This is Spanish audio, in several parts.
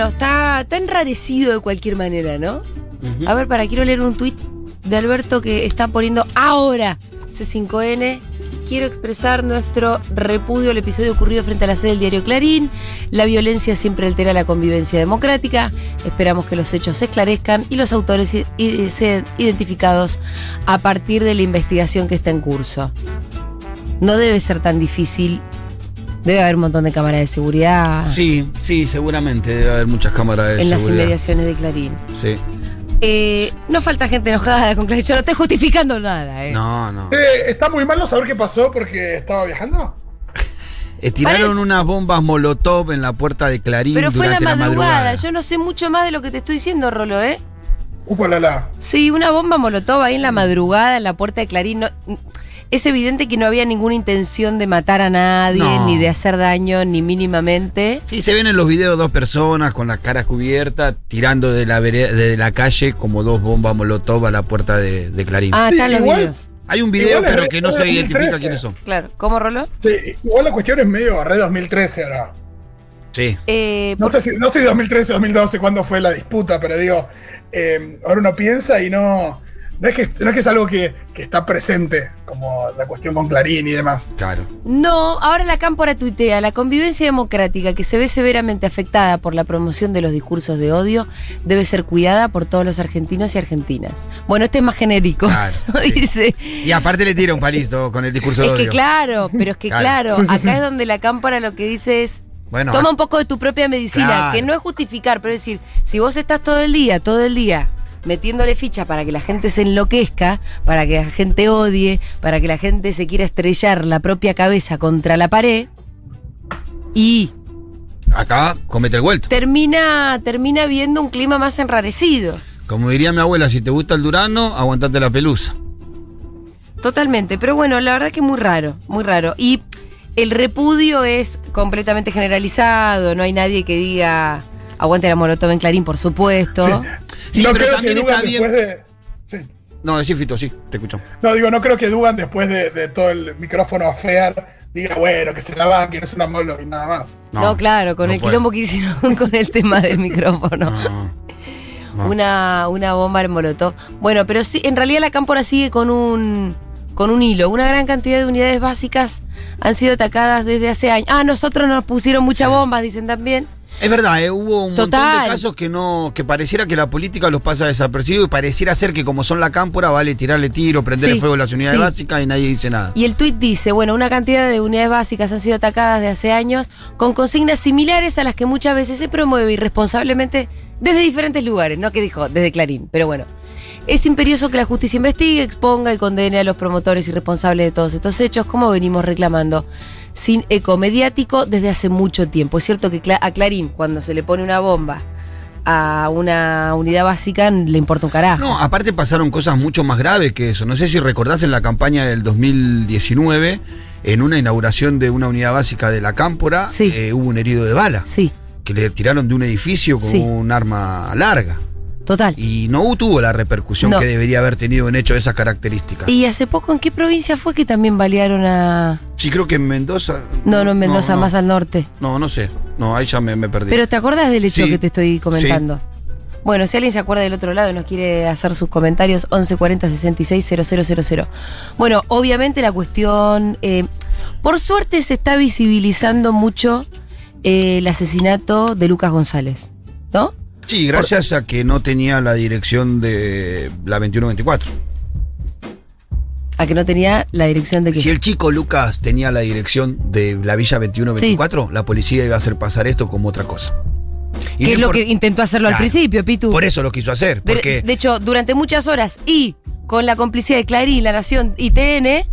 bueno, está, está enrarecido de cualquier manera, ¿no? A ver, para, quiero leer un tuit de Alberto que está poniendo ahora C5N. Quiero expresar nuestro repudio al episodio ocurrido frente a la sede del diario Clarín. La violencia siempre altera la convivencia democrática. Esperamos que los hechos se esclarezcan y los autores sean identificados a partir de la investigación que está en curso. No debe ser tan difícil. Debe haber un montón de cámaras de seguridad Sí, sí, seguramente debe haber muchas cámaras de en las seguridad. inmediaciones de Clarín. Sí. Eh, no falta gente enojada con Clarín. Yo no estoy justificando nada, ¿eh? No, no. Eh, está muy mal no saber qué pasó porque estaba viajando. Eh, tiraron unas bombas molotov en la puerta de Clarín Pero fue en la durante madrugada. Yo no sé mucho más de lo que te estoy diciendo, Rolo, ¿eh? Upa la la. Sí, una bomba molotov ahí en la madrugada, en la puerta de Clarín. no- es evidente que no había ninguna intención de matar a nadie, No. ni de hacer daño, ni mínimamente. Sí, se ven en los videos dos personas con las caras cubiertas tirando de la, de la calle como dos bombas molotov a la puerta de, de Clarín. Ah, Sí, están los igual- videos. Hay un video, pero que no se 2013. identifica quiénes son. Claro. ¿Cómo, Rolo? Sí, igual la cuestión es medio re 2013 ahora. Sí. Eh, No sé si, no sé si 2013 o 2012 cuándo fue la disputa, pero digo, eh, ahora uno piensa y no. No es que, no es, que es algo que, que está presente, como la cuestión con Clarín y demás. Claro. No, ahora la cámpora tuitea, la convivencia democrática que se ve severamente afectada por la promoción de los discursos de odio debe ser cuidada por todos los argentinos y argentinas. Bueno, este es más genérico. Claro, ¿no? sí. Dice. Y aparte le tira un palito con el discurso de Es que odio. claro, pero es que Claro. claro, Sí, sí, acá sí. es donde la cámpora lo que dice es Bueno, toma un poco de tu propia medicina, Claro. que no es justificar, pero es decir, si vos estás todo el día, todo el día metiéndole ficha para que la gente se enloquezca, para que la gente odie, para que la gente se quiera estrellar la propia cabeza contra la pared y acá comete el vuelto. termina termina viendo un clima más enrarecido. Como diría mi abuela, si te gusta el durano, aguantate la pelusa. Totalmente, pero bueno, la verdad que muy raro, muy raro. Y el repudio es completamente generalizado, no hay nadie que diga aguante la molotov en Clarín, por supuesto. Sí. Sí, no pero creo también que está Dugan bien- después de. Sí. No, decí Fito, sí, te escucho. No, digo, no creo que Dugan después de, de todo el micrófono a fear diga, bueno, que se la van, que no es una molo y nada más. No, claro, con no el puede. quilombo que hicieron con el tema del micrófono. No, no. Una, una bomba en molotov. Bueno, pero sí, en realidad la cámpora sigue con un con un hilo. Una gran cantidad de unidades básicas han sido atacadas desde hace años. Ah, nosotros nos pusieron muchas bombas, dicen también. Es verdad, eh, hubo un montón de casos que no, que pareciera que la política los pasa desapercibidos y pareciera ser que como son la cámpora, vale tirarle tiro, prenderle Sí, fuego a las unidades sí. básicas y nadie dice nada. Y el tuit dice, bueno, una cantidad de unidades básicas han sido atacadas de hace años con consignas similares a las que muchas veces se promueve irresponsablemente desde diferentes lugares, no que dijo, desde Clarín, pero bueno. Es imperioso que la justicia investigue, exponga y condene a los promotores y responsables de todos estos hechos, como venimos reclamando, sin eco mediático desde hace mucho tiempo. Es cierto que a Clarín, cuando se le pone una bomba a una unidad básica, le importa un carajo. No, aparte pasaron cosas mucho más graves que eso. No sé si recordás en la campaña del 2019, en una inauguración de una unidad básica de la cámpora, Sí. eh, hubo un herido de bala, Sí, que le tiraron de un edificio con Sí. un arma larga. Total. Y no tuvo la repercusión No. que debería haber tenido un hecho de esas características. ¿Y hace poco en qué provincia fue que también balearon a... Sí, creo que en Mendoza. No, no en Mendoza, no. más al norte. No, no sé. No, ahí ya me, me perdí. Pero ¿te acordás del hecho Sí. que te estoy comentando? Bueno, si alguien se acuerda del otro lado y nos quiere hacer sus comentarios, 1140 66 000. Bueno, obviamente la cuestión. eh, por suerte se está visibilizando mucho eh, el asesinato de Lucas González, ¿no? Sí, gracias a que no tenía la dirección de la 2124. A que no tenía la dirección de que. Si el chico Lucas tenía la dirección de la Villa 2124, la policía iba a hacer pasar esto como otra cosa. Y que es lo que intentó hacerlo al principio, Pitu. Por eso lo quiso hacer. De, Porque de hecho, durante muchas horas y con la complicidad de Clarín, La Nación y TN,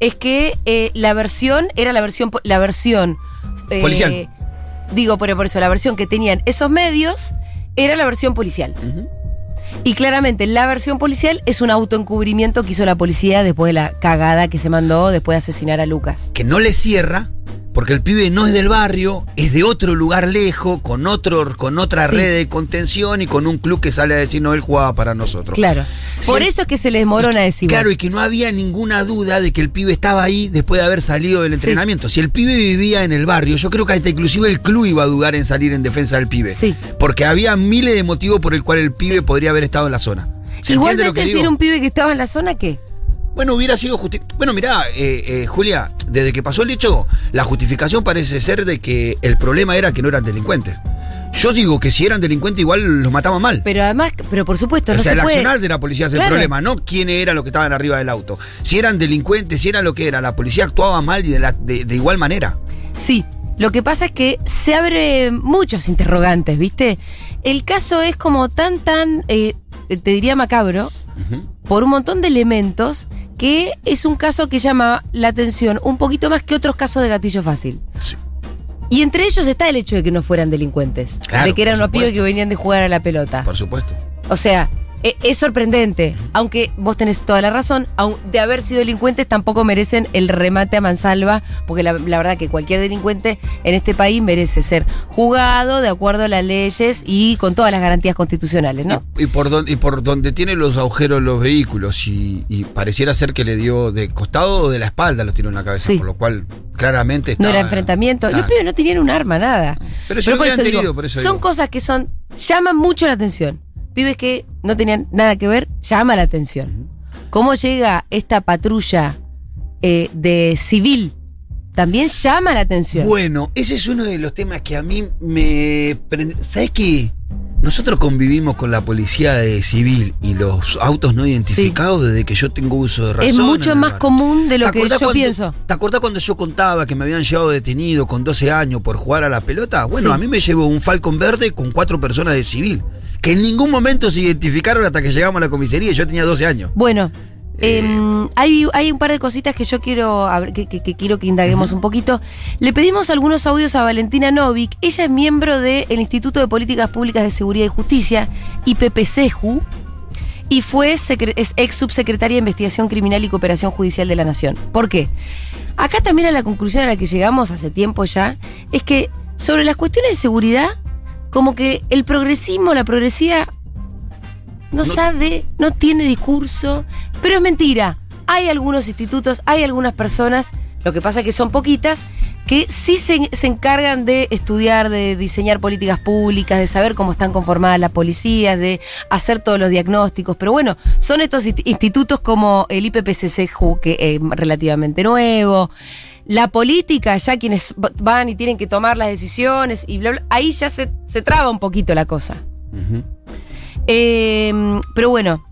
es que eh, la versión era la versión, la versión eh, Policial. Digo, pero por eso, la versión que tenían esos medios era la versión policial. Y claramente la versión policial es un autoencubrimiento que hizo la policía después de la cagada que se mandó después de asesinar a Lucas. que no le cierra Porque el pibe no es del barrio, es de otro lugar lejos, con, otro, con otra Sí. red de contención y con un club que sale a decir, no, él jugaba para nosotros. Claro. Sí, Por eso es que se les morona decir. Claro, y que no había ninguna duda de que el pibe estaba ahí después de haber salido del Sí. entrenamiento. Si el pibe vivía en el barrio, yo creo que hasta inclusive el club iba a dudar en salir en defensa del pibe. Sí. Porque había miles de motivos por el cual el pibe podría haber estado en la zona. ¿Se entiende lo Igualmente, que si digo? era un pibe que estaba en la zona, ¿qué? Bueno, hubiera sido justi Bueno, mirá, eh, eh, Julia, desde que pasó el hecho, la justificación parece ser de que el problema era que no eran delincuentes. Yo digo que si eran delincuentes igual los mataban mal. Pero además, pero por supuesto, o no sea, se el puede. accionar de la policía es el problema, no quiénes eran los que estaban arriba del auto. Si eran delincuentes, si era lo que era, la policía actuaba mal y de, la- de- de igual manera. Sí, lo que pasa es que se abre muchos interrogantes, ¿viste? El caso es como tan, tan, eh, te diría macabro, por un montón de elementos que es un caso que llama la atención un poquito más que otros casos de gatillo fácil. Sí. Y entre ellos está el hecho de que no fueran delincuentes, Claro, de que eran unos pibes que venían de jugar a la pelota. Por supuesto. O sea, e- es sorprendente, aunque vos tenés toda la razón, aun- de haber sido delincuentes tampoco merecen el remate a mansalva, porque la, la verdad que cualquier delincuente en este país merece ser juzgado de acuerdo a las leyes y con todas las garantías constitucionales, ¿no? Y, y por don- y por donde tiene los agujeros los vehículos, y, y pareciera ser que le dio de costado o de la espalda los tiró en la cabeza, Sí. por lo cual claramente No estaba- era enfrentamiento. Claro. Los pibes no tenían un arma, nada. Pero si lo hubieran tenido, por eso son digo. cosas que son llaman mucho la atención. Pibes que no tenían nada que ver, llama la atención. ¿Cómo llega esta patrulla eh, de civil? También llama la atención. Bueno, ese es uno de los temas que a mí me... prende- ¿Sabes qué? Nosotros convivimos con la policía de civil y los autos no identificados desde que yo tengo uso de razón. es mucho más común de lo ¿Te que yo cuando- pienso. ¿Te acordás cuando yo contaba que me habían llevado detenido con 12 años por jugar a la pelota? Bueno, Sí. a mí me llevó un Falcon verde con cuatro personas de civil, que en ningún momento se identificaron hasta que llegamos a la comisaría yo tenía 12 años. Bueno, Eh. em, hay, hay un par de cositas que yo quiero que, que- que quiero que indaguemos un poquito. Le pedimos algunos audios a Valentina Novik. Ella es miembro del Instituto de Políticas Públicas de Seguridad y Justicia, IPPCJU, y fue es ex subsecretaria de Investigación Criminal y Cooperación Judicial de la Nación. ¿Por qué? Acá también a la conclusión a la que llegamos hace tiempo ya, es que sobre las cuestiones de seguridad, como que el progresismo, la progresía, no, No- sabe, no tiene discurso, pero es mentira. Hay algunos institutos, hay algunas personas, lo que pasa es que son poquitas, que sí se, se encargan de estudiar, de diseñar políticas públicas, de saber cómo están conformadas las policías, de hacer todos los diagnósticos. Pero bueno, son estos inst- institutos como el IPPCCJU, que es relativamente nuevo. La política, ya quienes van y tienen que tomar las decisiones y bla, bla, ahí ya se, se traba un poquito la cosa. Eh, pero bueno,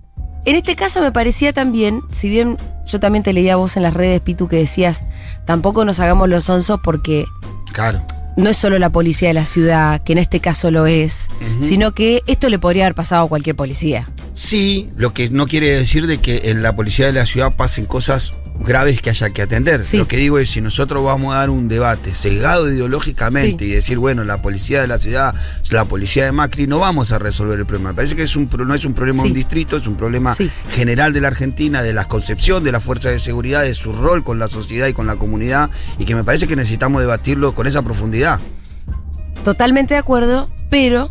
en este caso me parecía también, si bien yo también te leía a vos en las redes, Pitu, que decías, tampoco nos hagamos los onzos porque Claro. no es solo la policía de la ciudad, que en este caso lo es, sino que esto le podría haber pasado a cualquier policía. Sí, lo que no quiere decir de que en la policía de la ciudad pasen cosas graves que haya que atender. Sí. Lo que digo es, si nosotros vamos a dar un debate sesgado ideológicamente Sí. y decir, bueno, la policía de la ciudad, la policía de Macri, no vamos a resolver el problema. Me parece que es un, no es un problema de un distrito, es un problema general de la Argentina, de la concepción de la fuerza de seguridad, de su rol con la sociedad y con la comunidad, y que me parece que necesitamos debatirlo con esa profundidad. Totalmente de acuerdo, pero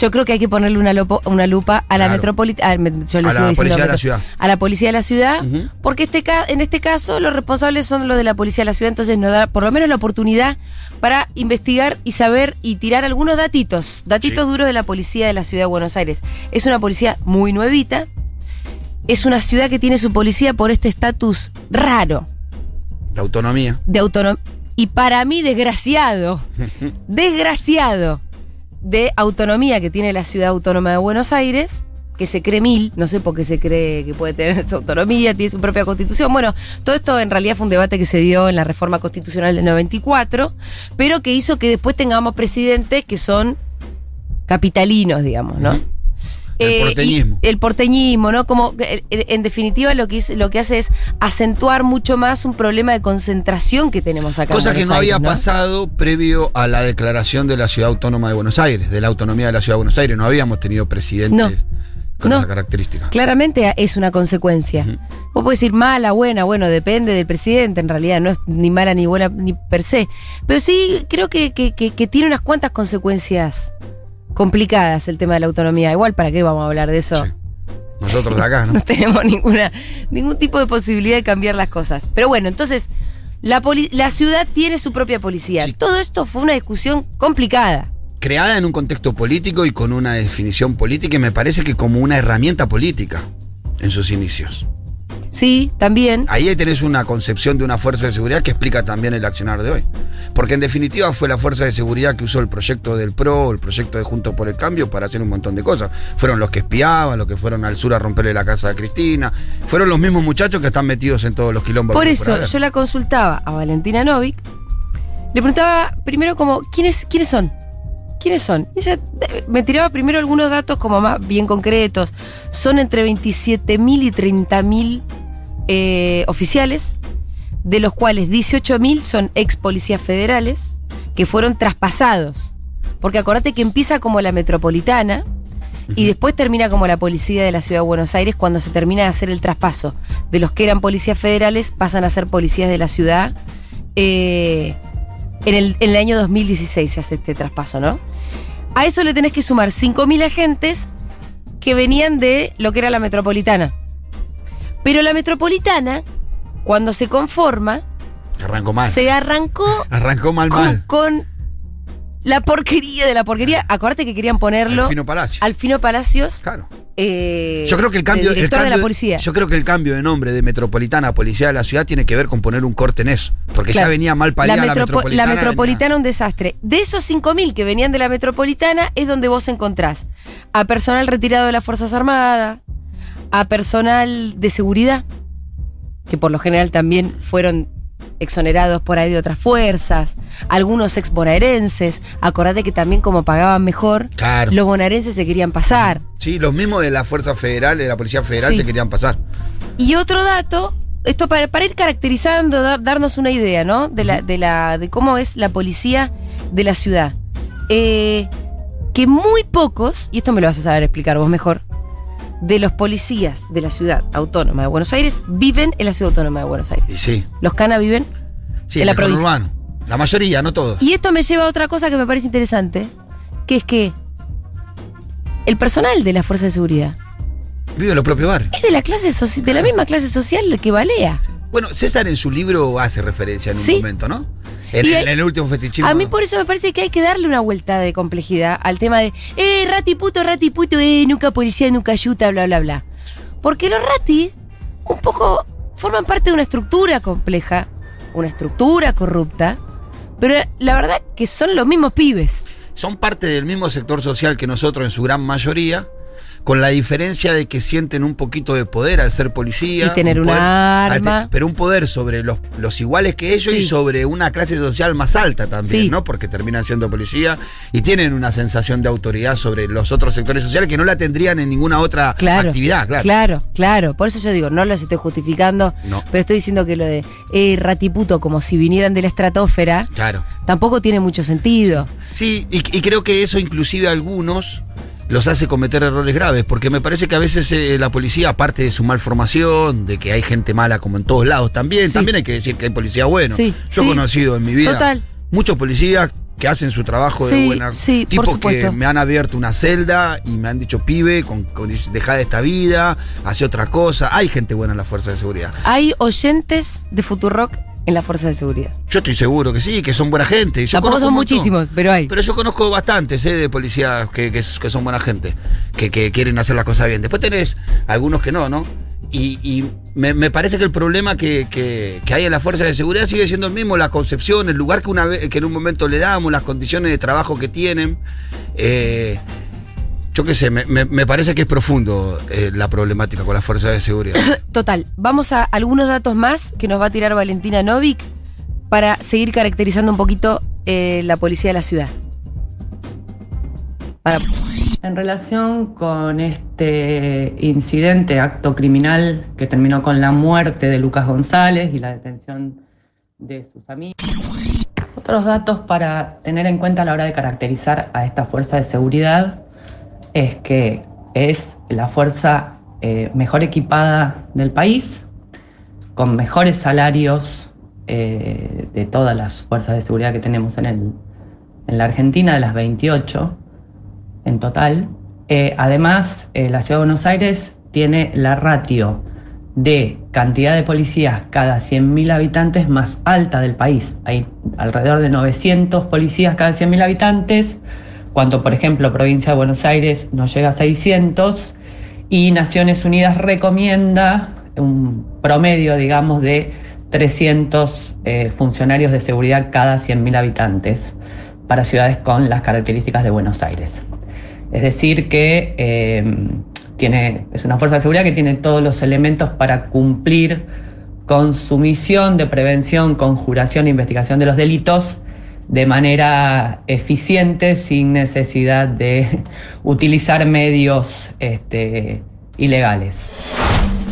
yo creo que hay que ponerle una, lopo- una lupa a la Claro. metropolitana, yo le A la policía de la ciudad. a la policía de la ciudad, porque este en este caso los responsables son los de la policía de la ciudad, entonces nos da por lo menos la oportunidad para investigar y saber y tirar algunos datitos, datitos Sí. duros de la policía de la ciudad de Buenos Aires. Es una policía muy nuevita, es una ciudad que tiene su policía por este estatus raro La autonomía. de autonomía. Y para mí, desgraciado, desgraciado de autonomía que tiene la ciudad autónoma de Buenos Aires, que se cree mil, no sé por qué se cree que puede tener su autonomía, tiene su propia constitución. Bueno, todo esto en realidad fue un debate que se dio en la reforma constitucional del 94, pero que hizo que después tengamos presidentes que son capitalinos, digamos, ¿no? El Eh, porteñismo. el porteñismo, ¿no? Como eh, en definitiva lo que, es- lo que hace es acentuar mucho más un problema de concentración que tenemos acá. en Cosa que no había pasado previo a la declaración de la Ciudad Autónoma de Buenos Aires, de la autonomía de la Ciudad de Buenos Aires. No habíamos tenido presidentes con No. esa característica. Claramente es una consecuencia. Ujú. Vos podés decir mala, buena, bueno, depende del presidente, en realidad no es ni mala ni buena ni per se. Pero sí creo que, que- que- que tiene unas cuantas consecuencias complicadas el tema de la autonomía. Igual, ¿para qué vamos a hablar de eso? Sí. Nosotros de acá, ¿no? No tenemos ninguna, ningún tipo de posibilidad de cambiar las cosas. Pero bueno, entonces, la, la ciudad tiene su propia policía. Sí. Todo esto fue una discusión complicada. Creada en un contexto político y con una definición política y me parece que como una herramienta política en sus inicios. Sí, también. Ahí tenés una concepción de una fuerza de seguridad que explica también el accionar de hoy. Porque en definitiva fue la fuerza de seguridad que usó el proyecto del PRO, el proyecto de Juntos por el Cambio para hacer un montón de cosas. Fueron los que espiaban, los que fueron al sur a romperle la casa a Cristina. Fueron los mismos muchachos que están metidos en todos los quilombos. Por eso yo la consultaba a Valentina Novik. Le preguntaba primero como, ¿quiénes, ¿quiénes son? ¿Quiénes son? Y ella eh, me tiraba primero algunos datos como más bien concretos. Son entre 27.000 y 30.000 eh, oficiales, de los cuales 18.000 son ex policías federales que fueron traspasados. Porque acordate que empieza como la metropolitana y después termina como la policía de la ciudad de Buenos Aires cuando se termina de hacer el traspaso. De los que eran policías federales pasan a ser policías de la ciudad. Eh, en, el, en el año 2016 se hace este traspaso, ¿no? A eso le tenés que sumar 5.000 agentes que venían de lo que era la metropolitana. Pero la metropolitana, cuando se conforma, Arrancó mal. se arrancó Arrancó mal, con, mal. con la porquería de la porquería. Acordate que querían ponerlo El Fino Palacio. Alfino Palacios. Claro. eh, Yo creo que el cambio, de el cambio- de la policía. Yo creo que el cambio de nombre de Metropolitana a Policía de la Ciudad tiene que ver con poner un corte en eso. Porque Claro. ya venía mal la, pariada la, metropo- Metropolitana. la venía- metropolitana un desastre. De esos 5.000 que venían de la metropolitana es donde vos encontrás a personal retirado de las Fuerzas Armadas, a personal de seguridad, que por lo general también fueron exonerados por ahí de otras fuerzas, algunos ex bonaerenses, acordate que también como pagaban mejor, Claro. los bonaerenses se querían pasar. Sí, los mismos de la Fuerza Federal, de la Policía Federal, Sí. se querían pasar. Y otro dato, esto para, para ir caracterizando, dar- darnos una idea, ¿no? De, la, de, la, de cómo es la policía de la ciudad. Eh, que muy pocos, y esto me lo vas a saber explicar vos mejor, de los policías de la ciudad autónoma de Buenos Aires viven en la ciudad autónoma de Buenos Aires. Y sí. Los cana viven. Sí, en la provincia. conurbano. La mayoría, no todos. Y esto me lleva a otra cosa que me parece interesante, que es que el personal de la Fuerza de Seguridad Vive en los propios barrios. es de la clase soci- de la misma clase social que Balea. Bueno, César en su libro hace referencia en un Sí. momento, ¿no? En, Y el, último fetichismo. A mí por eso me parece que hay que darle una vuelta de complejidad al tema de, eh, rati puto, rati puto, eh, nunca policía, nunca ayuda, bla, bla, bla. Porque los rati un poco forman parte de una estructura compleja, una estructura corrupta, pero la verdad que son los mismos pibes. Son parte del mismo sector social que nosotros en su gran mayoría, con la diferencia de que sienten un poquito de poder al ser policía. Y tener un poder- arma. Pero un poder sobre los, los iguales que ellos y sobre una clase social más alta también, Sí. ¿no? Porque terminan siendo policía y tienen una sensación de autoridad sobre los otros sectores sociales que no la tendrían en ninguna otra Claro. actividad, claro. Claro, claro. Por eso yo digo, no los estoy justificando, No. pero estoy diciendo que lo de eh, ratiputo como si vinieran de la estratosfera Claro. tampoco tiene mucho sentido. Sí, y, y creo que eso inclusive algunos los hace cometer errores graves, porque me parece que a veces eh, la policía, aparte de su malformación, de que hay gente mala como en todos lados también, Sí. también hay que decir que hay policía bueno. Sí, Yo sí. he conocido en mi vida Total. muchos policías que hacen su trabajo de buena tipo que me han abierto una celda y me han dicho pibe con, con deja de esta vida hace otra cosa hay gente buena en la fuerza de seguridad Hay oyentes de Futurock en la Fuerza de Seguridad. yo estoy seguro que sí que son buena gente Yo Tampoco son muchísimos, pero hay. Pero yo conozco bastantes eh, de policías que, que, que son buena gente, que, que quieren hacer las cosas bien. Después tenés algunos que no, ¿no? Y, y me, me parece que el problema que, que- que hay en la fuerza de seguridad sigue siendo el mismo, la concepción, el lugar que, una vez, que en un momento le damos, las condiciones de trabajo que tienen. Eh, yo qué sé, me, me- me parece que es profundo eh, la problemática con la fuerza de seguridad. Total, vamos a algunos datos más que nos va a tirar Valentina Novik para seguir caracterizando un poquito eh, la policía de la ciudad. Para- En relación con este incidente, acto criminal que terminó con la muerte de Lucas González y la detención de sus amigos. Otros datos para tener en cuenta a la hora de caracterizar a esta fuerza de seguridad es que es la fuerza eh, mejor equipada del país, con mejores salarios eh, de todas las fuerzas de seguridad que tenemos en, el, en la Argentina, de las 28 en total. Eh, además, la Ciudad de Buenos Aires tiene la ratio de cantidad de policías cada 100.000 habitantes más alta del país. Hay alrededor de 900 policías cada 100.000 habitantes, cuando por ejemplo provincia de Buenos Aires no llega a 600 y Naciones Unidas recomienda un promedio, digamos, de 300 eh, funcionarios de seguridad cada 100.000 habitantes para ciudades con las características de Buenos Aires. Es decir, que eh, tiene, es una fuerza de seguridad que tiene todos los elementos para cumplir con su misión de prevención, conjuración e investigación de los delitos de manera eficiente sin necesidad de utilizar medios este, ilegales.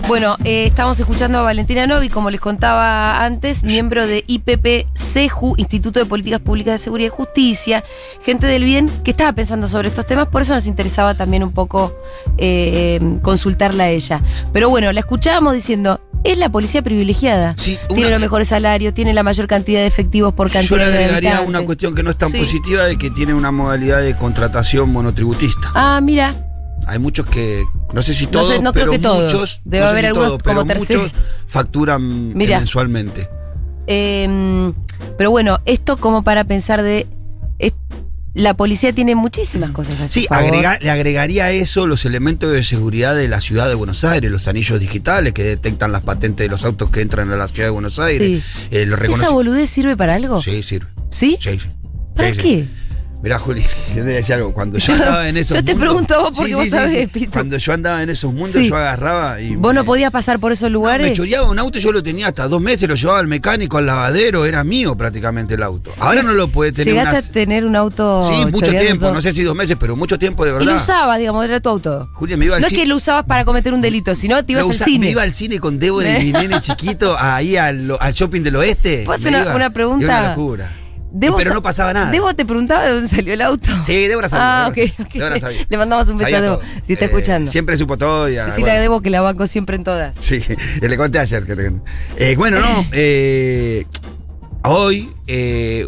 Bueno, eh, estamos escuchando a Valentina Novi, como les contaba antes, miembro de IPP-CEJU, Instituto de Políticas Públicas de Seguridad y Justicia, gente del bien que estaba pensando sobre estos temas, por eso nos interesaba también un poco eh, consultarla a ella. Pero bueno, la escuchábamos diciendo, es la policía privilegiada. tiene los mejores salarios, tiene la mayor cantidad de efectivos por cantidad de Yo le agregaría una cuestión que no es tan positiva de que tiene una modalidad de contratación monotributista. Ah, mira. Hay muchos que, no sé si todos, no, creo que todos. Debe haber algunos como muchos facturan mensualmente. Em, pero bueno, esto como para pensar de la policía tiene muchísimas cosas así. Sí, le agregaría a eso los elementos de seguridad de la ciudad de Buenos Aires, los anillos digitales que detectan las patentes de los autos que entran a la ciudad de Buenos Aires. Sí. Eh, ¿Esa boludez sirve para algo? Sí, sirve. ¿Sí? Sí, ¿Para qué? Mirá, Juli, yo te decía algo. Cuando yo, andaba en esos Yo te pregunto vos porque vos sabés, Cuando yo andaba en esos mundos, yo agarraba y. ¿Vos no podías pasar por esos lugares? me choreaba un auto, yo lo tenía hasta dos meses, lo llevaba al mecánico, al lavadero, era mío prácticamente el auto. Ahora no lo puede tener. ¿Llegaste a tener un auto? Sí, mucho tiempo, no sé si dos meses, pero mucho tiempo de verdad. Y lo usabas, digamos, era tu auto. Julia, me iba al No es que lo usabas para cometer un delito, sino te ibas al cine. Me iba al cine con Débora y mi nene chiquito, ahí al, shopping del oeste. ¿Puedo hacer una, una pregunta? una locura pero no pasaba nada. Debo te preguntaba de dónde salió el auto. Sí, Débora sabía. Ah, ok, Débora sabía. Le mandamos un beso a Debo, si está eh, escuchando. Siempre supo todo. Y, Decirle a Debo que la banco siempre en todas. Sí, le conté ayer. Que te... Eh, bueno, no. Eh, hoy,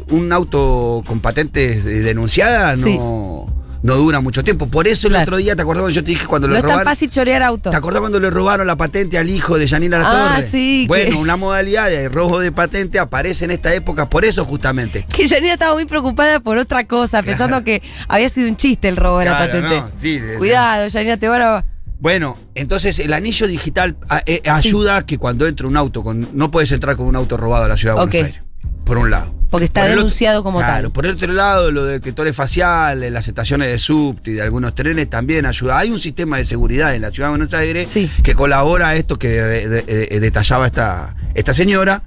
un auto con patentes denunciada no no dura mucho tiempo. Por eso el otro día, ¿te acordás cuando yo te dije cuando no le robaron? No es tan fácil chorear autos. ¿Te acordás cuando le robaron la patente al hijo de Janina La ah, sí. Bueno, una modalidad de robo de patente aparece en esta época por eso justamente. Que Janina estaba muy preocupada por otra cosa, pensando que había sido un chiste el robo de la patente. Cuidado, Janina, te van a... Bueno, entonces el anillo digital eh, ayuda a que cuando entre un auto, con, no puedes entrar con un auto robado a la ciudad de Buenos Aires por un lado. Porque está denunciado como tal. Claro, por el otro lado, lo del detectores faciales, las estaciones de subte y de algunos trenes también ayuda. Hay un sistema de seguridad en la ciudad de Buenos Aires que colabora a esto que detallaba esta, esta señora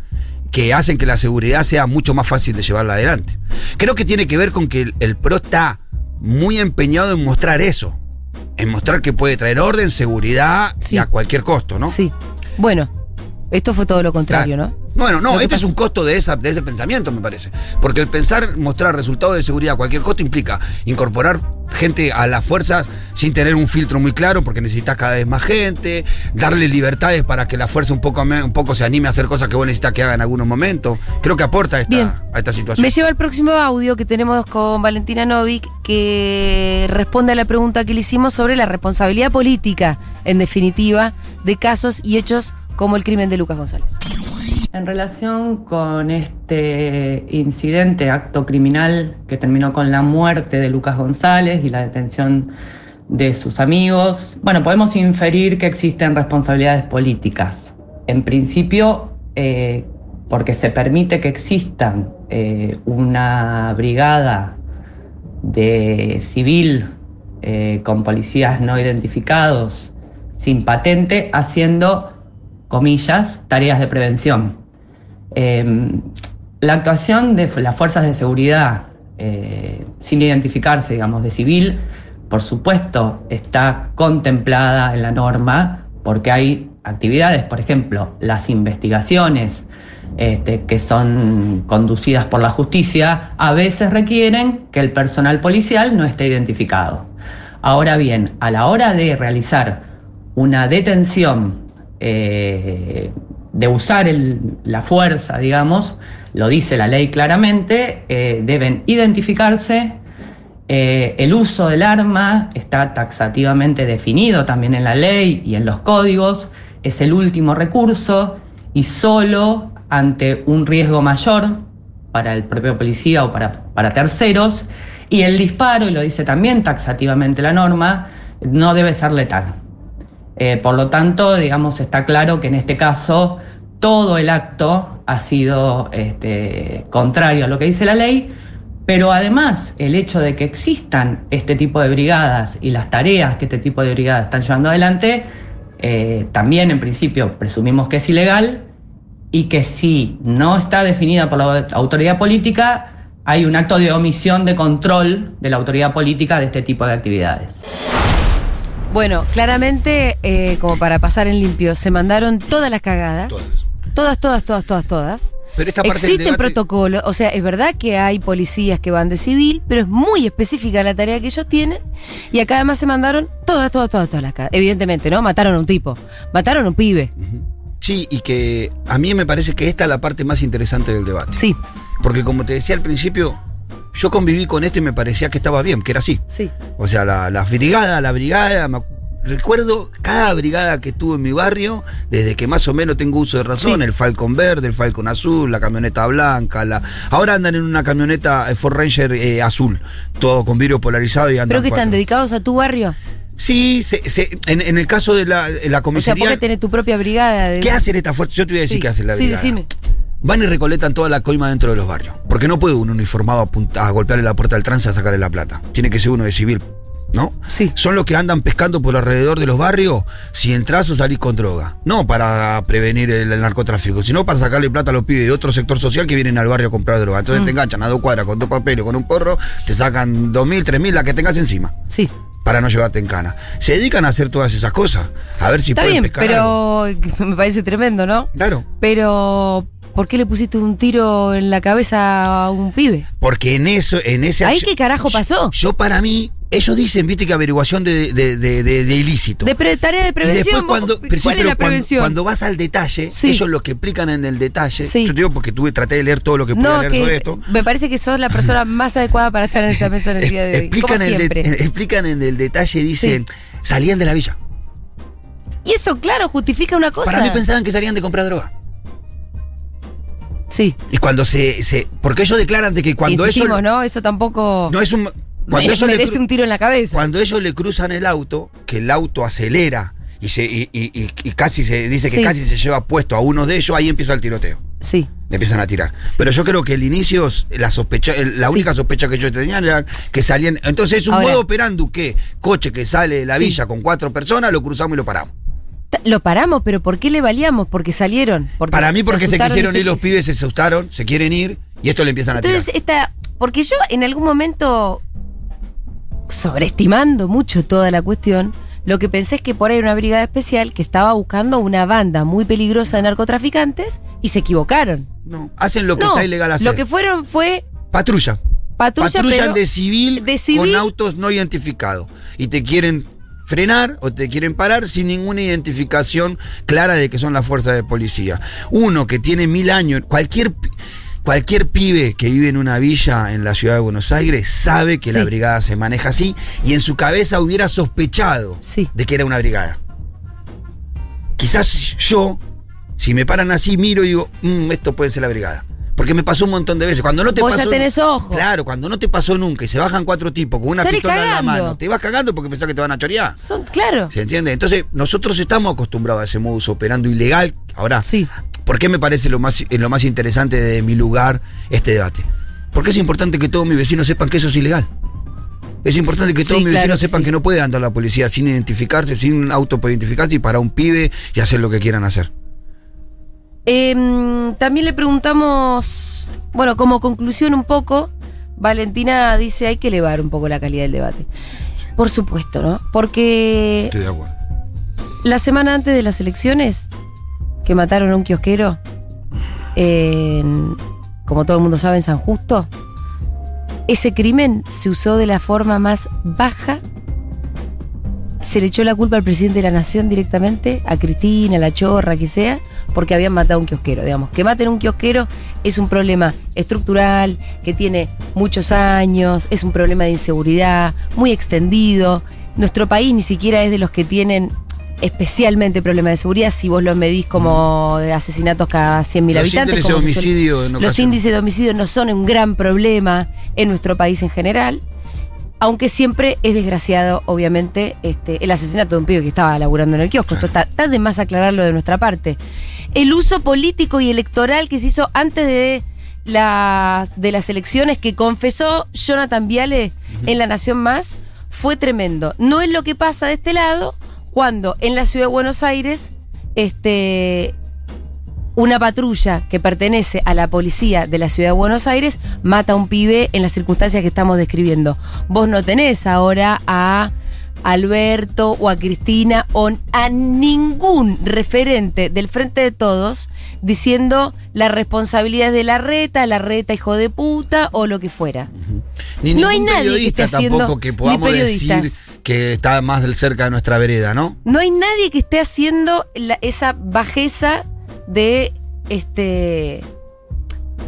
que hacen que la seguridad sea mucho más fácil de llevarla adelante. Creo que tiene que ver con que el, PRO está muy empeñado en mostrar eso, en mostrar que puede traer orden, seguridad y a cualquier costo, ¿no? Sí. Bueno, esto fue todo lo contrario, ¿no? Bueno, no, este es un costo de, esa, de ese pensamiento, me parece. Porque el pensar, mostrar resultados de seguridad a cualquier costo implica incorporar gente a las fuerzas sin tener un filtro muy claro, porque necesitas cada vez más gente, darle libertades para que la fuerza un poco, un poco se anime a hacer cosas que vos necesitas que haga en algunos momentos. Creo que aporta a esta, a esta situación. Me lleva el próximo audio que tenemos con Valentina Novik, que responde a la pregunta que le hicimos sobre la responsabilidad política, en definitiva, de casos y hechos como el crimen de Lucas González. En relación con este incidente, acto criminal que terminó con la muerte de Lucas González y la detención de sus amigos, bueno, podemos inferir que existen responsabilidades políticas. En principio, eh, porque se permite que existan eh, una brigada de civil eh, con policías no identificados sin patente haciendo comillas, tareas de prevención. Em, la actuación de las fuerzas de seguridad, eh, sin identificarse, digamos, de civil, por supuesto, está contemplada en la norma porque hay actividades, por ejemplo, las investigaciones este, que son conducidas por la justicia, a veces requieren que el personal policial no esté identificado. Ahora bien, a la hora de realizar una detención, eh, de usar la fuerza, digamos, lo dice la ley claramente, eh, deben identificarse. eh, el uso del arma está taxativamente definido también en la ley y en los códigos. Es el último recurso y solo ante un riesgo mayor para el propio policía o para, para terceros. Y el disparo, y lo dice también taxativamente la norma, no debe ser letal. Eh, por lo tanto, digamos, está claro que en este caso todo el acto ha sido este, contrario a lo que dice la ley, pero además el hecho de que existan este tipo de brigadas y las tareas que este tipo de brigadas están llevando adelante, eh, también en principio presumimos que es ilegal y que si no está definida por la autoridad política, hay un acto de omisión de control de la autoridad política de este tipo de actividades. Bueno, claramente, eh, como para pasar en limpio, se mandaron todas las cagadas. Todas. Todas, todas, todas, todas, todas. Pero esta parte Existen debate- protocolos, o sea, es verdad que hay policías que van de civil, pero es muy específica la tarea que ellos tienen. Y acá además se mandaron todas, todas, todas, todas las cagadas. Evidentemente, ¿no? Mataron a un tipo, mataron a un pibe. Sí, y que a mí me parece que esta es la parte más interesante del debate. Sí, Porque como te decía al principio, yo conviví con esto y me parecía que estaba bien, que era así. sí. O sea, la, la brigada, la brigada, me recuerdo cada brigada que estuve en mi barrio, desde que más o menos tengo uso de razón, Sí. el Falcon verde, el Falcon azul, la camioneta blanca, la ahora andan en una camioneta eh, Ford Ranger eh, azul, todo con vidrio polarizado y andan ¿Pero que están dedicados a tu barrio? Sí, se- se- en, en el caso de la, la O sea, comisaría, ¿por qué tenés tu propia brigada? De... ¿qué hacen estas fuerzas? Yo te voy a decir Sí, qué hace la Sí, brigada. decime. Van y recolectan toda la coima dentro de los barrios. Porque no puede un uniformado apunta- a golpearle la puerta del trance a sacarle la plata. Tiene que ser uno de civil, ¿no? Sí. Son los que andan pescando por alrededor de los barrios si entras o salís con droga. No para prevenir el, el narcotráfico, sino para sacarle plata a los pibes de otro sector social que vienen al barrio a comprar droga. Entonces Mm. te enganchan a dos cuadras con dos papeles, con un porro, te sacan dos mil, tres mil, la que tengas encima. Sí. Para no llevarte en cana. Se dedican a hacer todas esas cosas. A ver si Está pueden bien, pescar. algo. pero me parece tremendo, ¿no? Claro. Pero, ¿por qué le pusiste un tiro en la cabeza a un pibe? Porque en eso, en ese ¿Ahí qué carajo pasó? Yo, para mí, ellos dicen, viste, que averiguación de, de, de- de- de ilícito. De pre- tarea de y prevención. después vos- cuando, ¿Cuál pero sí, es pero la cuando- prevención? Cuando, vas al detalle, Sí. ellos lo que explican en el detalle, Sí. yo te digo porque tuve, traté de leer todo lo que pude no, leer que sobre esto. me parece que sos la persona más adecuada para estar en esta mesa en el día de hoy. explican, el explican en el detalle, dicen, salían de la villa. Y eso, claro, justifica una cosa. Para mí pensaban que salían de comprar droga. Sí. Y cuando se, se porque ellos declaran de que cuando eso Insistimos, ¿no? Eso tampoco no es un cuando mere- eso le merece cru- un tiro en la cabeza. Cuando ellos le cruzan el auto, que el auto acelera y, se, y, y- y- y casi se dice que Sí. casi se lleva puesto a uno de ellos, ahí empieza el tiroteo. Sí. Le empiezan a tirar. Sí. Pero yo creo que el inicio, la sospecha, la Sí. única sospecha que ellos tenían era que salían. Entonces es un Ahora- modo operando que coche que sale de la villa con cuatro personas, lo cruzamos y lo paramos. Lo paramos, pero ¿por qué le valíamos? Porque salieron. Porque Para mí, porque se, quisieron ir los se- pibes, se asustaron, se quieren ir y esto le empiezan a Entonces, tirar. esta. Porque yo en algún momento, sobreestimando mucho toda la cuestión, lo que pensé es que por ahí era una brigada especial que estaba buscando una banda muy peligrosa de narcotraficantes y se equivocaron. No, hacen lo que no, está ilegal hacer. lo que fueron fue Patrulla. patrulla, Patrullan pero de, civil de civil. con autos no identificados. Y te quieren frenar o te quieren parar sin ninguna identificación clara de que son las fuerzas de policía. Uno que tiene mil años, cualquier, cualquier pibe que vive en una villa en la ciudad de Buenos Aires sabe que la brigada se maneja así y en su cabeza hubiera sospechado Sí. de que era una brigada. Quizás yo, si me paran así, miro y digo, "Mm, esto puede ser la brigada. Porque me pasó un montón de veces. Cuando no te Vos ya pasó. tenés ojo. Claro, cuando no te pasó nunca y se bajan cuatro tipos con una Salí pistola en la mano, te vas cagando porque pensás que te van a chorear. son, claro. ¿Se entiende? Entonces, nosotros estamos acostumbrados a ese modus operando ilegal. Ahora, Sí. ¿por qué me parece lo más, lo más interesante de mi lugar este debate? Porque es importante que todos mis vecinos sepan que eso es ilegal. Es importante que Sí, todos mis claro vecinos que sepan sí. que no puede andar la policía sin identificarse, sin un auto para identificarse y para un pibe y hacer lo que quieran hacer. Em, también le preguntamos, bueno, como conclusión un poco, Valentina dice hay que elevar un poco la calidad del debate. Por supuesto, ¿no? Porque Estoy de acuerdo. la semana antes de las elecciones, que mataron a un kiosquero, en, como todo el mundo sabe, en San Justo, ese crimen se usó de la forma más baja se le echó la culpa al presidente de la nación directamente, a Cristina, a la chorra, que sea, porque habían matado a un kiosquero. Digamos, que maten a un kiosquero es un problema estructural, que tiene muchos años, es un problema de inseguridad, muy extendido. Nuestro país ni siquiera es de los que tienen especialmente problemas de seguridad, si vos lo medís como asesinatos cada 100.000 Los habitantes. de como homicidio Los índices de homicidio no son un gran problema en nuestro país en general. Aunque siempre es desgraciado, obviamente, este, el asesinato de un pibe que estaba laburando en el kiosco. Esto está, está de más aclararlo de nuestra parte. El uso político y electoral que se hizo antes de las, de las elecciones que confesó Jonathan Viale en La Nación Más fue tremendo. No es lo que pasa de este lado cuando en la ciudad de Buenos Aires este, una patrulla que pertenece a la policía de la ciudad de Buenos Aires mata a un pibe en las circunstancias que estamos describiendo. Vos no tenés ahora a Alberto o a Cristina o a ningún referente del Frente de Todos diciendo la responsabilidad es de la reta, la reta hijo de puta o lo que fuera. Ni No hay nadie que esté haciendo- tampoco que podamos decir que está más del cerca de nuestra vereda, ¿no? No hay nadie que esté haciendo la- esa bajeza de este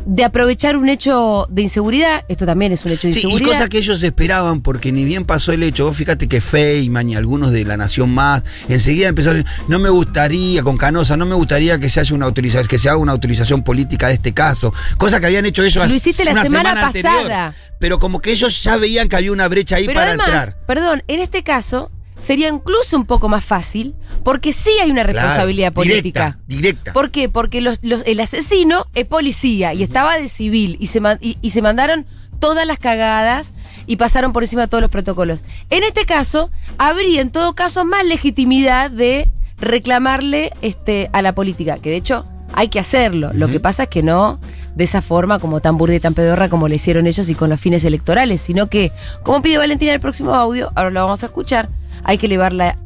de aprovechar un hecho de inseguridad. Esto también es un hecho de Sí, y inseguridad. cosa que ellos esperaban, porque ni bien pasó el hecho, vos fíjate que Feynman y algunos de la Nación Más, enseguida empezaron, no me gustaría, con Canosa, no me gustaría que se haya una autorización, que se haga una autorización política de este caso, cosa que habían hecho ellos Lo hiciste la semana anterior. pasada. pero como que ellos ya veían que había una brecha ahí Pero para además, entrar. perdón, en este caso sería incluso un poco más fácil porque sí hay una Claro, responsabilidad política. Directa, directa. ¿Por qué? Porque los- los- el asesino es policía y estaba de civil y se, ma- y, y se mandaron todas las cagadas y pasaron por encima de todos los protocolos. En este caso, habría en todo caso más legitimidad de reclamarle este, a la política, que de hecho hay que hacerlo. Lo que pasa es que no de esa forma como tan burda y tan pedorra como le hicieron ellos y con los fines electorales, sino que, como pide Valentina en el próximo audio, ahora lo vamos a escuchar, hay que elevar la,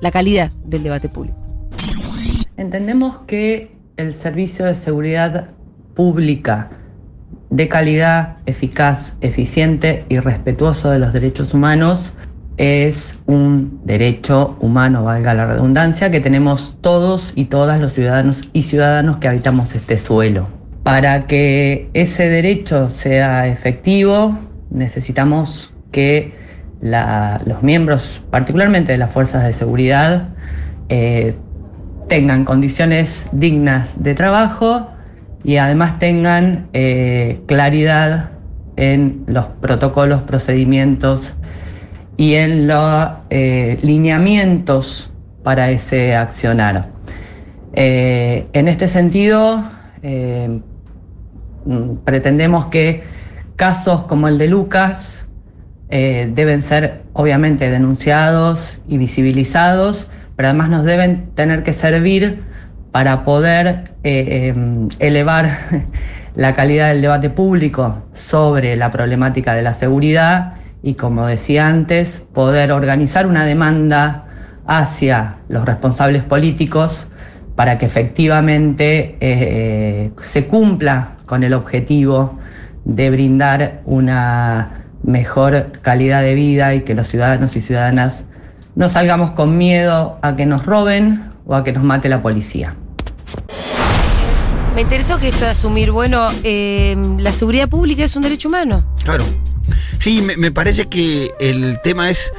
la calidad del debate público. Entendemos que el servicio de seguridad pública de calidad, eficaz, eficiente y respetuoso de los derechos humanos es un derecho humano, valga la redundancia, que tenemos todos y todas los ciudadanos y ciudadanos que habitamos este suelo. Para que ese derecho sea efectivo, necesitamos que los miembros, particularmente de las fuerzas de seguridad, eh, tengan condiciones dignas de trabajo y además tengan eh, claridad en los protocolos, procedimientos y en los eh, lineamientos para ese accionar. En este sentido, pretendemos que casos como el de Lucas eh, deben ser obviamente denunciados y visibilizados, pero además nos deben tener que servir para poder eh, eh, elevar la calidad del debate público sobre la problemática de la seguridad y, como decía antes, poder organizar una demanda hacia los responsables políticos para que efectivamente eh, se cumpla con el objetivo de brindar una mejor calidad de vida y que los ciudadanos y ciudadanas no salgamos con miedo a que nos roben o a que nos mate la policía. Me interesó que esto de asumir, bueno, eh, la seguridad pública es un derecho humano. Claro. Sí, me, me parece que el tema es.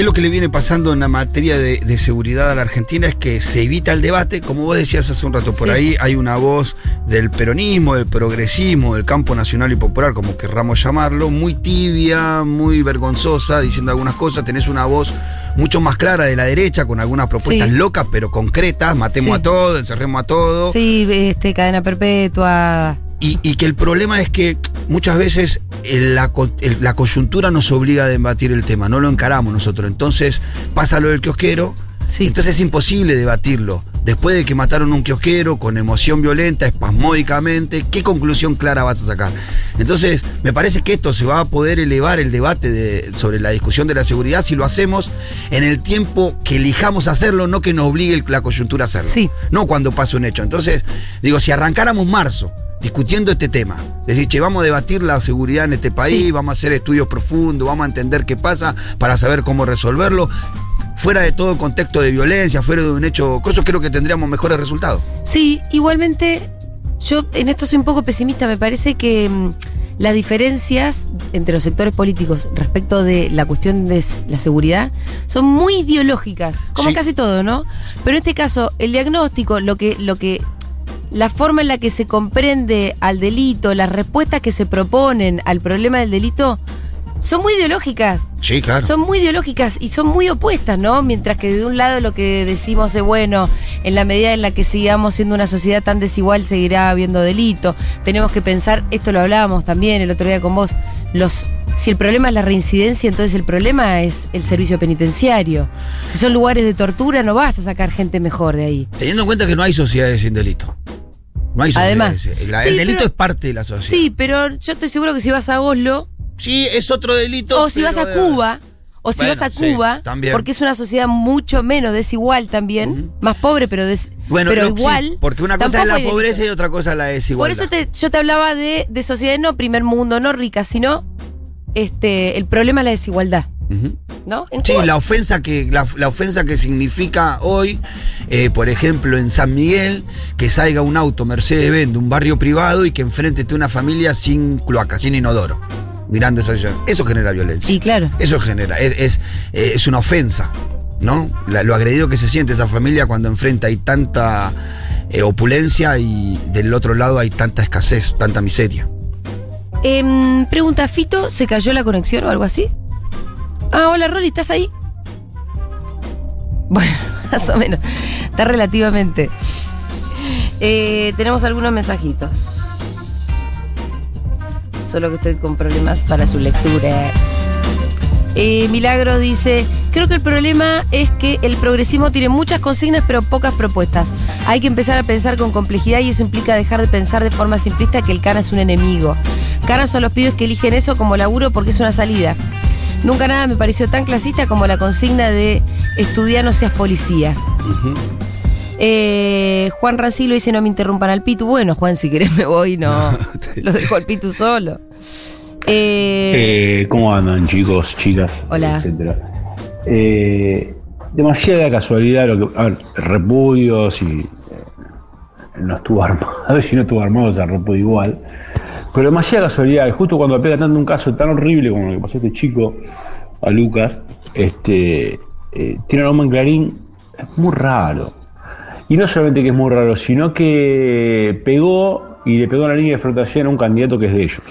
¿Qué es lo que le viene pasando en la materia de, de seguridad a la Argentina? Es que se evita el debate, como vos decías hace un rato, por Sí. ahí hay una voz del peronismo, del progresismo, del campo nacional y popular, como querramos llamarlo, muy tibia, muy vergonzosa, diciendo algunas cosas. Tenés una voz mucho más clara de la derecha, con algunas propuestas Sí. locas, pero concretas, matemos Sí. a todo, encerremos a todo. Sí, este, cadena perpetua. Y, y que el problema es que muchas veces la, coyuntura nos obliga a debatir el tema, no lo encaramos nosotros. Entonces pasa lo del kiosquero, Sí. entonces es imposible debatirlo. Después de que mataron un kiosquero con emoción violenta, espasmódicamente, ¿qué conclusión clara vas a sacar? Entonces, me parece que esto se va a poder elevar el debate de- sobre la discusión de la seguridad si lo hacemos en el tiempo que elijamos hacerlo, no que nos obligue la coyuntura a hacerlo. Sí. No cuando pase un hecho. Entonces, digo, si arrancáramos marzo, discutiendo este tema. Decir, che, vamos a debatir la seguridad en este país, Sí. vamos a hacer estudios profundos, vamos a entender qué pasa para saber cómo resolverlo. Fuera de todo contexto de violencia, fuera de un hecho, cosas creo que tendríamos mejores resultados. Sí, igualmente, yo en esto soy un poco pesimista. Me parece que mm, las diferencias entre los sectores políticos respecto de la cuestión de la seguridad son muy ideológicas, como Sí. casi todo, ¿no? Pero en este caso, el diagnóstico, lo que, lo que, la forma en la que se comprende al delito, las respuestas que se proponen al problema del delito, son muy ideológicas. Sí, claro. Son muy ideológicas y son muy opuestas, ¿no? Mientras que de un lado lo que decimos es, bueno, en la medida en la que sigamos siendo una sociedad tan desigual, seguirá habiendo delito. Tenemos que pensar, esto lo hablábamos también el otro día con vos, los... Si el problema es la reincidencia, entonces el problema es el servicio penitenciario. Si son lugares de tortura, no vas a sacar gente mejor de ahí. Teniendo en cuenta que no hay sociedades sin delito. No hay Además. Sí, el delito pero- es parte de la sociedad. Sí, pero yo estoy seguro que si vas a Oslo, Sí, es otro delito. o si vas a pero, eh, Cuba, o si Bueno, vas a sí, Cuba, también. porque es una sociedad mucho menos desigual también, más pobre, pero, des- Bueno, pero sí, igual. porque una cosa es la delito. pobreza y otra cosa es la Por desigualdad. eso te- yo te hablaba de, de sociedades no primer mundo, no ricas, sino este el problema es la desigualdad, ¿no? En Sí, la ofensa que la, la ofensa que significa hoy, eh, por ejemplo, en San Miguel, que salga un auto Mercedes-Benz de un barrio privado y que enfrente esté una familia sin cloaca, sin inodoro, mirando esa situación. Eso genera violencia. Sí, claro. Eso genera, es, es, eh, es una ofensa, ¿no? La- lo agredido que se siente esa familia cuando enfrenta hay tanta eh, opulencia y del otro lado hay tanta escasez, tanta miseria. Em, pregunta, ¿Fito se cayó la conexión o algo así? Ah, hola Rolly, ¿estás ahí? Bueno, más o menos. Está relativamente. Eh, tenemos algunos mensajitos. Solo que estoy con problemas para su lectura. Eh, Milagro dice, creo que el problema es que el progresismo tiene muchas consignas pero pocas propuestas. Hay que empezar a pensar con complejidad y eso implica dejar de pensar de forma simplista que el cana es un enemigo. Cana son los pibes que eligen eso como laburo porque es una salida. Nunca nada me pareció tan clasista como la consigna de estudiar no seas policía. Eh, Juan Rancilo dice no me interrumpan al Pitu. Bueno, Juan, si querés me voy, no. Lo dejo al Pitu solo. Eh, Eh, ¿Cómo andan chicos, chicas? Hola. Etcétera. Eh, demasiada casualidad lo que. A ver, repudio, si eh, no estuvo armado, si no estuvo armado se repudio igual. Pero demasiada casualidad, justo cuando pega tanto un caso tan horrible como lo que pasó a este chico, a Lucas, este eh, tiene un en Clarín, es muy raro. Y no solamente que es muy raro, sino que pegó y le pegó la línea de flotación a un candidato que es de ellos.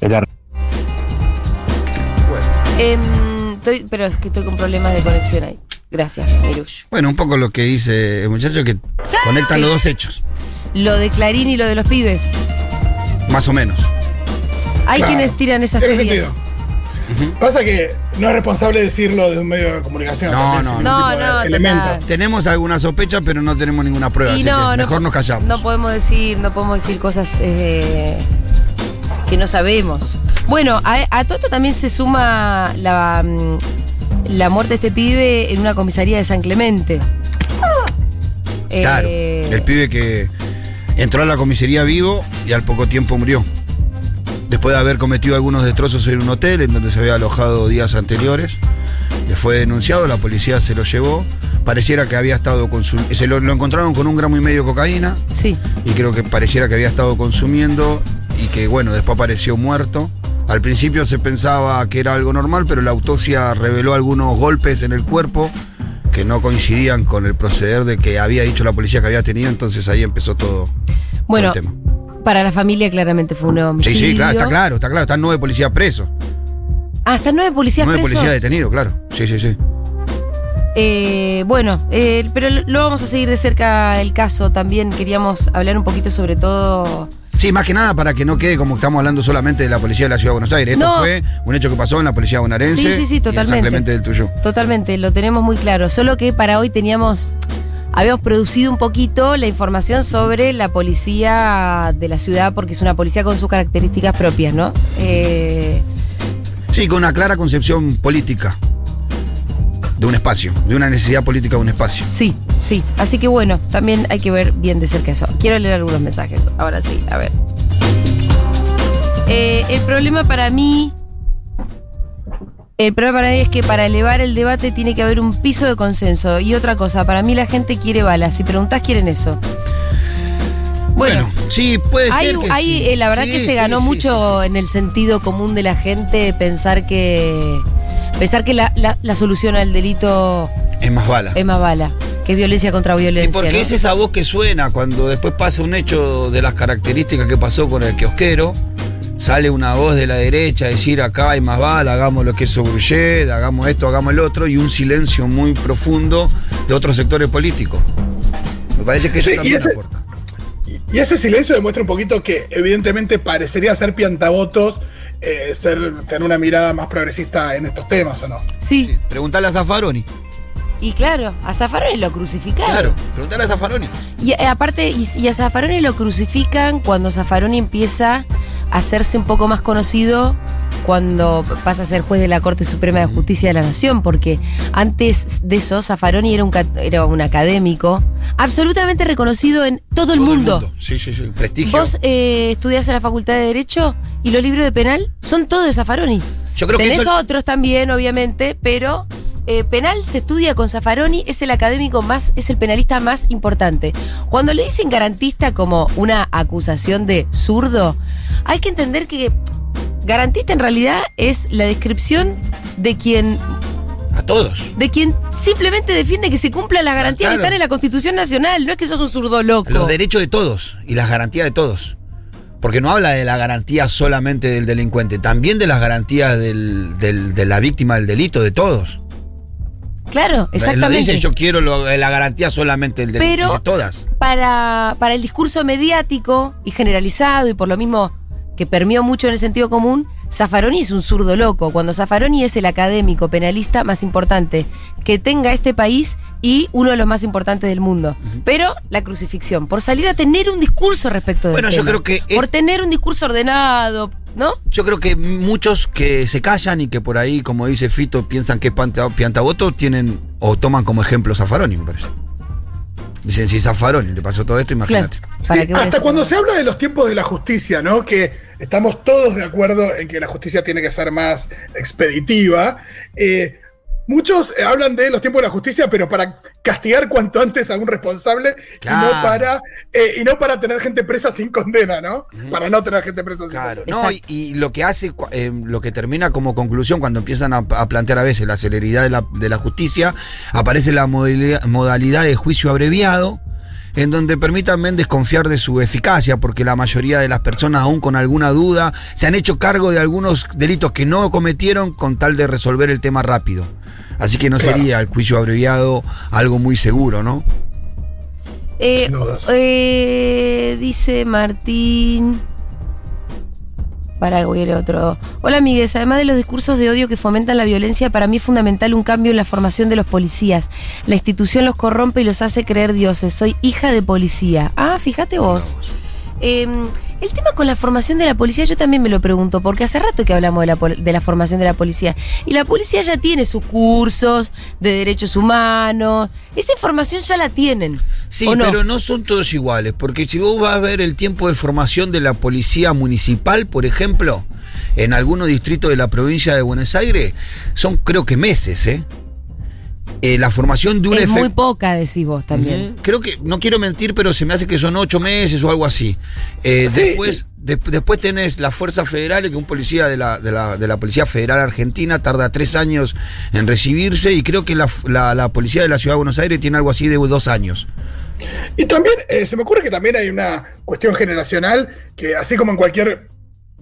Es la Em, estoy- pero es que estoy con problemas de conexión ahí. Gracias, Mirush. Bueno, un poco lo que dice el muchacho que conectan los dos hechos, Lo de Clarín y lo de los pibes. más o menos. Hay Claro. quienes tiran esas Tiene teorías. sentido. Pasa que no es responsable decirlo de un medio de comunicación. No, no, no. Tenemos alguna sospecha, pero no tenemos ninguna prueba, Y así no, que no mejor nos callamos. No podemos decir, no podemos decir cosas eh, que no sabemos. Bueno, a, a todo esto también se suma la, mm, la muerte de este pibe en una comisaría de San Clemente. Claro, Eh, el pibe que entró a la comisaría vivo y al poco tiempo murió. Después de haber cometido algunos destrozos en un hotel en donde se había alojado días anteriores, le fue denunciado, la policía se lo llevó. Pareciera que había estado consumiendo. Se lo, lo encontraron con un gramo y medio de cocaína Sí. y creo que pareciera que había estado consumiendo y que, bueno, después apareció muerto. Al principio se pensaba que era algo normal, pero la autopsia reveló algunos golpes en el cuerpo que no coincidían con el proceder de que había dicho la policía que había tenido, entonces ahí empezó todo, todo Bueno, el tema. para la familia claramente fue un Sí, homicidio. sí, claro, está claro, está claro, están nueve policías presos. Ah, hasta nueve policías nueve presos. policías detenidos, claro. Sí, sí, sí. Eh, bueno, eh, pero lo vamos a seguir de cerca el caso. También queríamos hablar un poquito sobre todo. Sí, más que nada para que no quede como estamos hablando solamente de la policía de la Ciudad de Buenos Aires. Esto No. fue un hecho que pasó en la policía bonaerense Sí, sí, sí, y en San totalmente. Clemente del Tuyú. Totalmente, lo tenemos muy claro. Solo que para hoy teníamos. Habíamos producido un poquito la información sobre la policía de la ciudad, porque es una policía con sus características propias, ¿no? Eh, Sí, con una clara concepción política de un espacio, de una necesidad política de un espacio. sí, sí. Así que bueno, también hay que ver bien de cerca eso. Quiero leer algunos mensajes. Ahora sí, a ver. Eh, el problema para mí. El problema para mí es que para elevar el debate tiene que haber un piso de consenso. Y otra cosa, para mí la gente quiere balas. Si preguntás, quieren eso. Bueno, sí, puede Hay, ser. Que hay, sí. eh, la verdad Sí, que se sí, ganó mucho en el sentido común de la gente pensar que. Pensar que la, la- la solución al delito. Es más bala. es más bala, que es violencia contra Y violencia. porque ¿no? es esa voz que suena cuando después pasa un hecho de las características que pasó con el kiosquero. Sale una voz de la derecha a decir acá hay más bala, hagamos lo que es Gruyet, hagamos esto, hagamos el otro, y un silencio muy profundo de otros sectores políticos. Me parece que eso Sí, y también ese- aporta. Y ese silencio demuestra un poquito que evidentemente parecería ser piantavotos, eh, ser, tener una mirada más progresista en estos temas, ¿o no? Sí, Sí, Preguntale a Zaffaroni. y claro, a Zaffaroni lo crucificaron. Claro, preguntale a Zaffaroni. Y eh, aparte, y, y a Zaffaroni lo crucifican cuando Zaffaroni empieza a hacerse un poco más conocido cuando pasa a ser juez de la Corte Suprema de Justicia de la Nación, porque antes de eso Zaffaroni era un, era un académico absolutamente reconocido en todo el Todo mundo. Sí, sí, sí. Prestigio. Vos eh, estudiás en la Facultad de Derecho y los libros de penal son todos de Zaffaroni. Yo creo que Tenés eso- otros también, obviamente, pero eh, penal se estudia con Zaffaroni, es el académico más, es el penalista más importante. Cuando le dicen garantista como una acusación de zurdo, hay que entender que garantista en realidad es la descripción de quien, A todos. de quien simplemente defiende que se cumplan las garantías claro. que están en la Constitución Nacional. No es que sos un zurdo loco. Los derechos de todos y las garantías de todos. Porque no habla de la garantía solamente del delincuente, también de las garantías del- del- de la víctima del delito, de todos. Claro, exactamente. dice yo quiero lo- la garantía solamente del delito, Pero todas. Para, para el discurso mediático y generalizado, y por lo mismo que permeó mucho en el sentido común, Zaffaroni es un zurdo loco. Cuando Zaffaroni es el académico penalista más importante que tenga este país y uno de los más importantes del mundo. Pero la crucifixión, por salir a tener un discurso respecto de Bueno, yo creo que es- Por tener un discurso ordenado, ¿no? Yo creo que muchos que se callan y que por ahí, como dice Fito, piensan que es panta- piantaboto, tienen o toman como ejemplo Zaffaroni, me parece. Dicen, si Zaffaroni le pasó todo esto, imagínate. ¿Para Sí, qué voy a hasta cuando se habla de los tiempos de la justicia, ¿no? Que estamos todos de acuerdo en que la justicia tiene que ser más expeditiva. eh, muchos eh, hablan de los tiempos de la justicia, pero para castigar cuanto antes a un responsable y, no para, eh, y no para tener gente presa sin condena, ¿no? Para no tener gente presa sin Claro, condena. no, y, y lo que hace, eh, lo que termina como conclusión cuando empiezan a, a plantear a veces la celeridad de la, de la justicia, aparece la modalidad, modalidad de juicio abreviado, en donde permite también desconfiar de su eficacia, porque la mayoría de las personas, aún con alguna duda, se han hecho cargo de algunos delitos que no cometieron con tal de resolver el tema rápido. Así que no Claro. sería el juicio abreviado algo muy seguro, ¿no? Eh, eh, dice Martín. Para a otro. Hola, amigues. Además de los discursos de odio que fomentan la violencia, para mí es fundamental un cambio en la formación de los policías. La institución los corrompe y los hace creer dioses. Soy hija de policía. Ah, fíjate vos. Eh, el tema con la formación de la policía, yo también me lo pregunto, porque hace rato que hablamos de la, pol- de la formación de la policía. Y la policía ya tiene sus cursos de derechos humanos. Esa información ya la tienen. Sí, ¿o no? pero no son todos iguales, porque si vos vas a ver el tiempo de formación de la policía municipal, por ejemplo, en algunos distritos de la provincia de Buenos Aires, son creo que meses, ¿eh? Eh, la formación de un Es muy poca, decís vos también. Creo que, no quiero mentir, pero se me hace que son ocho meses o algo así. Eh, Sí. después, de- después tenés la Fuerza Federal, que un policía de la, de, la, de la Policía Federal Argentina tarda tres años en recibirse, y creo que la, la- la Policía de la Ciudad de Buenos Aires tiene algo así de dos años. Y también, eh, se me ocurre que también hay una cuestión generacional que así como en cualquier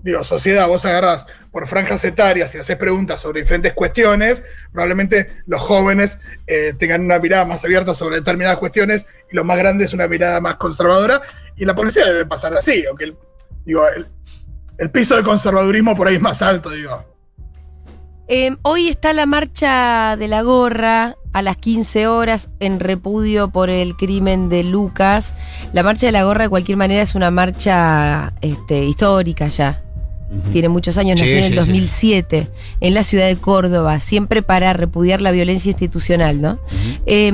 digo, sociedad vos agarras por franjas etarias y haces preguntas sobre diferentes cuestiones, probablemente los jóvenes eh, tengan una mirada más abierta sobre determinadas cuestiones y los más grandes una mirada más conservadora. Y la policía debe pasar así, aunque el, digo, el, piso de conservadurismo por ahí es más alto, digo. Eh, hoy está la marcha de la gorra a las 15 horas en repudio por el crimen de Lucas. La marcha de la gorra de cualquier manera es una marcha este, histórica ya. Tiene muchos años, Sí, nació en el sí, sí. 2007 en la ciudad de Córdoba, siempre para repudiar la violencia institucional, ¿no? Eh,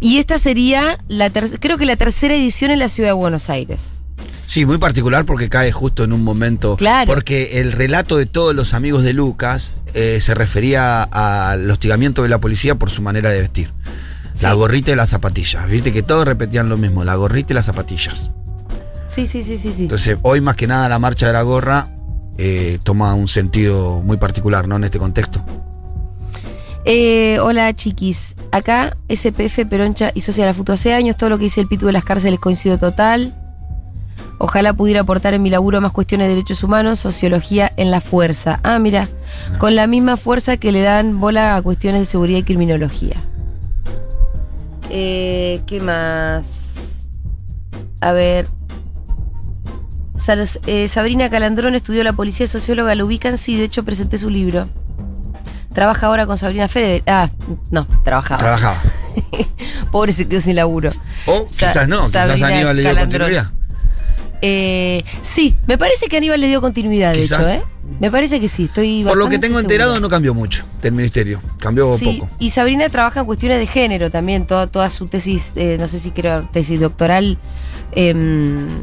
y esta sería, la creo que la tercera edición en la ciudad de Buenos Aires. Sí, muy particular porque cae justo en un momento. Claro. Porque el relato de todos los amigos de Lucas eh, se refería al hostigamiento de la policía por su manera de vestir. La gorrita y las zapatillas. Viste que todos repetían lo mismo, la gorrita y las zapatillas. Sí, sí, sí, sí, sí. Entonces, hoy más que nada la marcha de la gorra eh, toma un sentido muy particular, ¿no? En este contexto. Eh, hola chiquis, acá SPF Peroncha y Socia de la Futu hace años, todo lo que dice el Pitu de las cárceles coincido total. Ojalá pudiera aportar en mi laburo más cuestiones de derechos humanos, sociología en la fuerza. Ah, mira, con la misma fuerza que le dan bola a cuestiones de seguridad y criminología. Eh, ¿Qué más? A ver. Eh, Sabrina Calandrón estudió la policía socióloga, lo ubican, sí, de hecho presenté su libro. Trabaja ahora con Sabrina Fede. Ah, no, trabajaba. Trabajaba. Pobre se quedó sin laburo. O quizás no, quizás Sabrina Aníbal le dio Calandrón. continuidad. Eh, sí, me parece que Aníbal le dio continuidad, de Quizás. hecho, ¿eh? Me parece que sí, estoy Por lo que tengo segura. enterado, no cambió mucho del ministerio. Cambió Sí, poco. y Sabrina trabaja en cuestiones de género también, toda, toda su tesis, eh, no sé si creo, tesis doctoral, em,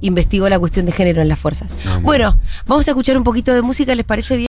investigó la cuestión de género en las fuerzas. Ah, bueno, vamos a escuchar un poquito de música, ¿les parece bien?